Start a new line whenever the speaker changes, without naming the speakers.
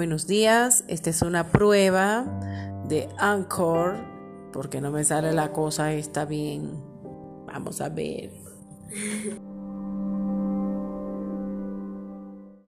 Buenos días, esta es una prueba de Anchor, porque no me sale la cosa está bien. Vamos a ver.